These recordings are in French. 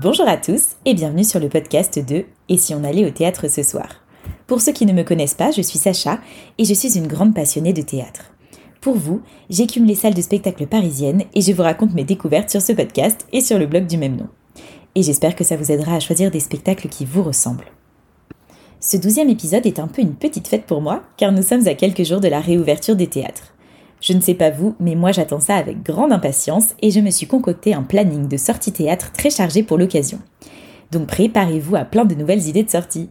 Bonjour à tous et bienvenue sur le podcast de Et si on allait au théâtre ce soir Pour ceux qui ne me connaissent pas, je suis Sacha et je suis une grande passionnée de théâtre. Pour vous, j'écume les salles de spectacle parisiennes et je vous raconte mes découvertes sur ce podcast et sur le blog du même nom. Et j'espère que ça vous aidera à choisir des spectacles qui vous ressemblent. Ce douzième épisode est un peu une petite fête pour moi, car nous sommes à quelques jours de la réouverture des théâtres. Je ne sais pas vous, mais moi j'attends ça avec grande impatience et je me suis concocté un planning de sortie théâtre très chargé pour l'occasion. Donc préparez-vous à plein de nouvelles idées de sortie.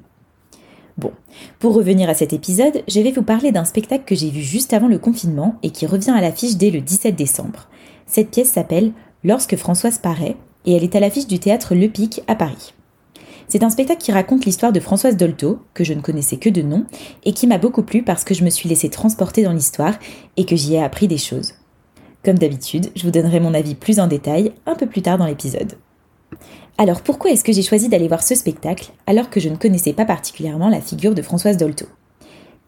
Bon, pour revenir à cet épisode, je vais vous parler d'un spectacle que j'ai vu juste avant le confinement et qui revient à l'affiche dès le 17 décembre. Cette pièce s'appelle Lorsque Françoise paraît et elle est à l'affiche du théâtre Le Pic à Paris. C'est un spectacle qui raconte l'histoire de Françoise Dolto, que je ne connaissais que de nom, et qui m'a beaucoup plu parce que je me suis laissée transporter dans l'histoire et que j'y ai appris des choses. Comme d'habitude, je vous donnerai mon avis plus en détail un peu plus tard dans l'épisode. Alors pourquoi est-ce que j'ai choisi d'aller voir ce spectacle alors que je ne connaissais pas particulièrement la figure de Françoise Dolto?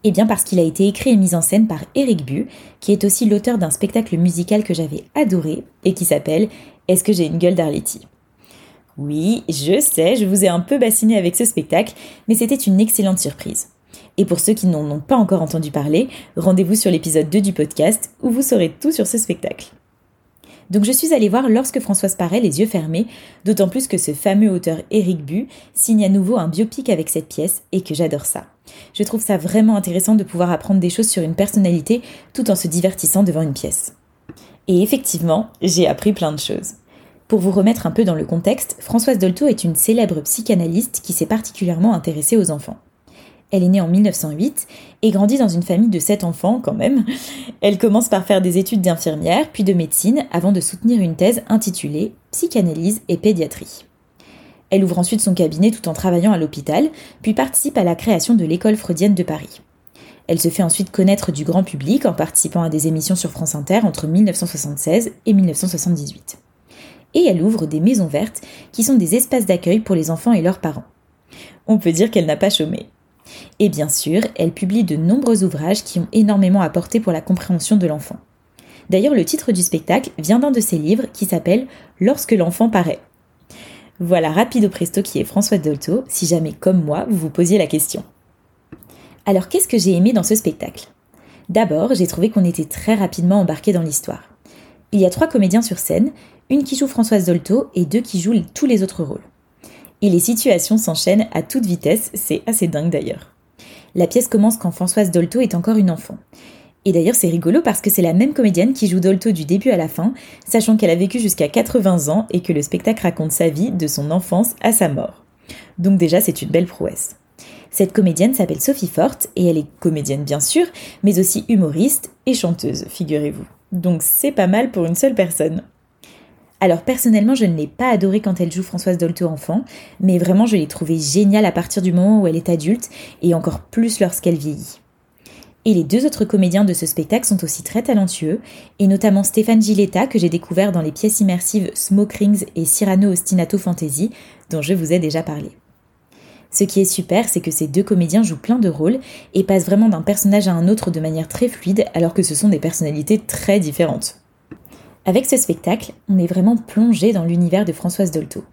Eh bien parce qu'il a été écrit et mis en scène par Eric Bu, qui est aussi l'auteur d'un spectacle musical que j'avais adoré et qui s'appelle Est-ce que j'ai une gueule d'Arletty? Oui, je sais, je vous ai un peu bassiné avec ce spectacle, mais c'était une excellente surprise. Et pour ceux qui n'en ont pas encore entendu parler, rendez-vous sur l'épisode 2 du podcast où vous saurez tout sur ce spectacle. Donc je suis allée voir lorsque Françoise paraît les yeux fermés, d'autant plus que ce fameux auteur Éric Bu signe à nouveau un biopic avec cette pièce et que j'adore ça. Je trouve ça vraiment intéressant de pouvoir apprendre des choses sur une personnalité tout en se divertissant devant une pièce. Et effectivement, j'ai appris plein de choses. Pour vous remettre un peu dans le contexte, Françoise Dolto est une célèbre psychanalyste qui s'est particulièrement intéressée aux enfants. Elle est née en 1908 et grandit dans une famille de sept enfants quand même. Elle commence par faire des études d'infirmière puis de médecine avant de soutenir une thèse intitulée Psychanalyse et pédiatrie. Elle ouvre ensuite son cabinet tout en travaillant à l'hôpital, puis participe à la création de l'école freudienne de Paris. Elle se fait ensuite connaître du grand public en participant à des émissions sur France Inter entre 1976 et 1978 et elle ouvre des maisons vertes qui sont des espaces d'accueil pour les enfants et leurs parents. On peut dire qu'elle n'a pas chômé. Et bien sûr, elle publie de nombreux ouvrages qui ont énormément apporté pour la compréhension de l'enfant. D'ailleurs, le titre du spectacle vient d'un de ses livres qui s'appelle Lorsque l'enfant paraît. Voilà rapide au presto qui est François Dolto, si jamais comme moi vous vous posiez la question. Alors qu'est-ce que j'ai aimé dans ce spectacle? D'abord, j'ai trouvé qu'on était très rapidement embarqué dans l'histoire. Il y a trois comédiens sur scène, une qui joue Françoise Dolto et deux qui jouent tous les autres rôles. Et les situations s'enchaînent à toute vitesse, c'est assez dingue d'ailleurs. La pièce commence quand Françoise Dolto est encore une enfant. Et d'ailleurs c'est rigolo parce que c'est la même comédienne qui joue Dolto du début à la fin, sachant qu'elle a vécu jusqu'à 80 ans et que le spectacle raconte sa vie de son enfance à sa mort. Donc déjà c'est une belle prouesse. Cette comédienne s'appelle Sophie Forte et elle est comédienne bien sûr, mais aussi humoriste et chanteuse, figurez-vous. Donc c'est pas mal pour une seule personne. Alors personnellement, je ne l'ai pas adorée quand elle joue Françoise Dolto enfant, mais vraiment je l'ai trouvée géniale à partir du moment où elle est adulte et encore plus lorsqu'elle vieillit. Et les deux autres comédiens de ce spectacle sont aussi très talentueux, et notamment Stéphane Giletta que j'ai découvert dans les pièces immersives Smoke Rings et Cyrano Ostinato Fantasy, dont je vous ai déjà parlé. Ce qui est super, c'est que ces deux comédiens jouent plein de rôles et passent vraiment d'un personnage à un autre de manière très fluide, alors que ce sont des personnalités très différentes. Avec ce spectacle, on est vraiment plongé dans l'univers de Françoise Dolto.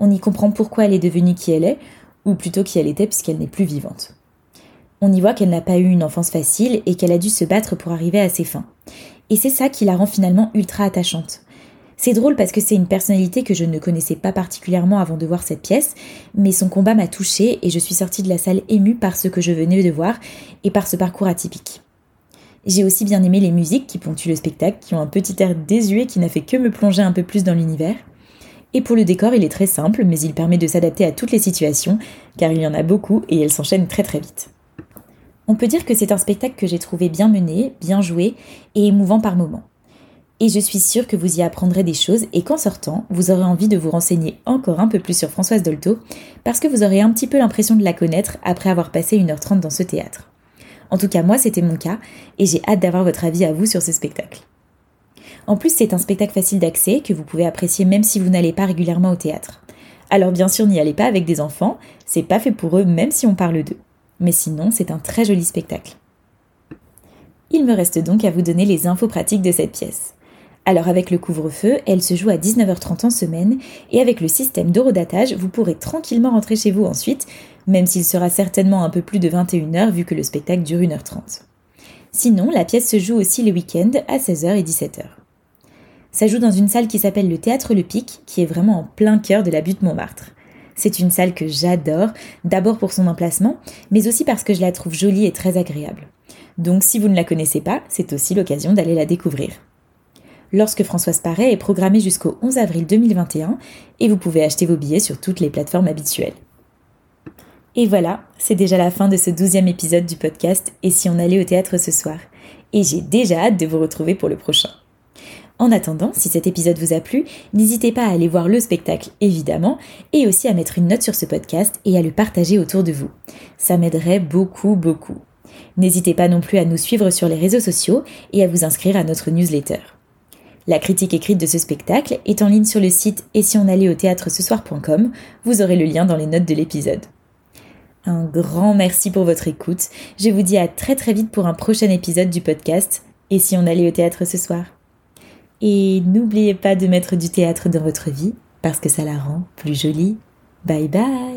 On y comprend pourquoi elle est devenue qui elle est, ou plutôt qui elle était puisqu'elle n'est plus vivante. On y voit qu'elle n'a pas eu une enfance facile et qu'elle a dû se battre pour arriver à ses fins. Et c'est ça qui la rend finalement ultra attachante. C'est drôle parce que c'est une personnalité que je ne connaissais pas particulièrement avant de voir cette pièce, mais son combat m'a touchée et je suis sortie de la salle émue par ce que je venais de voir et par ce parcours atypique. J'ai aussi bien aimé les musiques qui ponctuent le spectacle, qui ont un petit air désuet qui n'a fait que me plonger un peu plus dans l'univers. Et pour le décor, il est très simple, mais il permet de s'adapter à toutes les situations, car il y en a beaucoup et elles s'enchaînent très très vite. On peut dire que c'est un spectacle que j'ai trouvé bien mené, bien joué et émouvant par moments. Et je suis sûre que vous y apprendrez des choses et qu'en sortant, vous aurez envie de vous renseigner encore un peu plus sur Françoise Dolto, parce que vous aurez un petit peu l'impression de la connaître après avoir passé 1h30 dans ce théâtre. En tout cas, moi, c'était mon cas, et j'ai hâte d'avoir votre avis à vous sur ce spectacle. En plus, c'est un spectacle facile d'accès que vous pouvez apprécier même si vous n'allez pas régulièrement au théâtre. Alors bien sûr, n'y allez pas avec des enfants, c'est pas fait pour eux même si on parle d'eux. Mais sinon, c'est un très joli spectacle. Il me reste donc à vous donner les infos pratiques de cette pièce. Alors avec le couvre-feu, elle se joue à 19h30 en semaine et avec le système d'eurodatage, vous pourrez tranquillement rentrer chez vous ensuite, même s'il sera certainement un peu plus de 21h vu que le spectacle dure 1h30. Sinon, la pièce se joue aussi les week-ends à 16h et 17h. Ça joue dans une salle qui s'appelle le Théâtre Le Pic, qui est vraiment en plein cœur de la butte Montmartre. C'est une salle que j'adore, d'abord pour son emplacement, mais aussi parce que je la trouve jolie et très agréable. Donc si vous ne la connaissez pas, c'est aussi l'occasion d'aller la découvrir lorsque Françoise Paré est programmée jusqu'au 11 avril 2021 et vous pouvez acheter vos billets sur toutes les plateformes habituelles. Et voilà, c'est déjà la fin de ce douzième épisode du podcast Et si on allait au théâtre ce soir Et j'ai déjà hâte de vous retrouver pour le prochain. En attendant, si cet épisode vous a plu, n'hésitez pas à aller voir le spectacle, évidemment, et aussi à mettre une note sur ce podcast et à le partager autour de vous. Ça m'aiderait beaucoup, beaucoup. N'hésitez pas non plus à nous suivre sur les réseaux sociaux et à vous inscrire à notre newsletter. La critique écrite de ce spectacle est en ligne sur le site et si on allait au théâtre ce soir.com, vous aurez le lien dans les notes de l'épisode. Un grand merci pour votre écoute. Je vous dis à très très vite pour un prochain épisode du podcast Et si on allait au théâtre ce soir? Et n'oubliez pas de mettre du théâtre dans votre vie parce que ça la rend plus jolie. Bye bye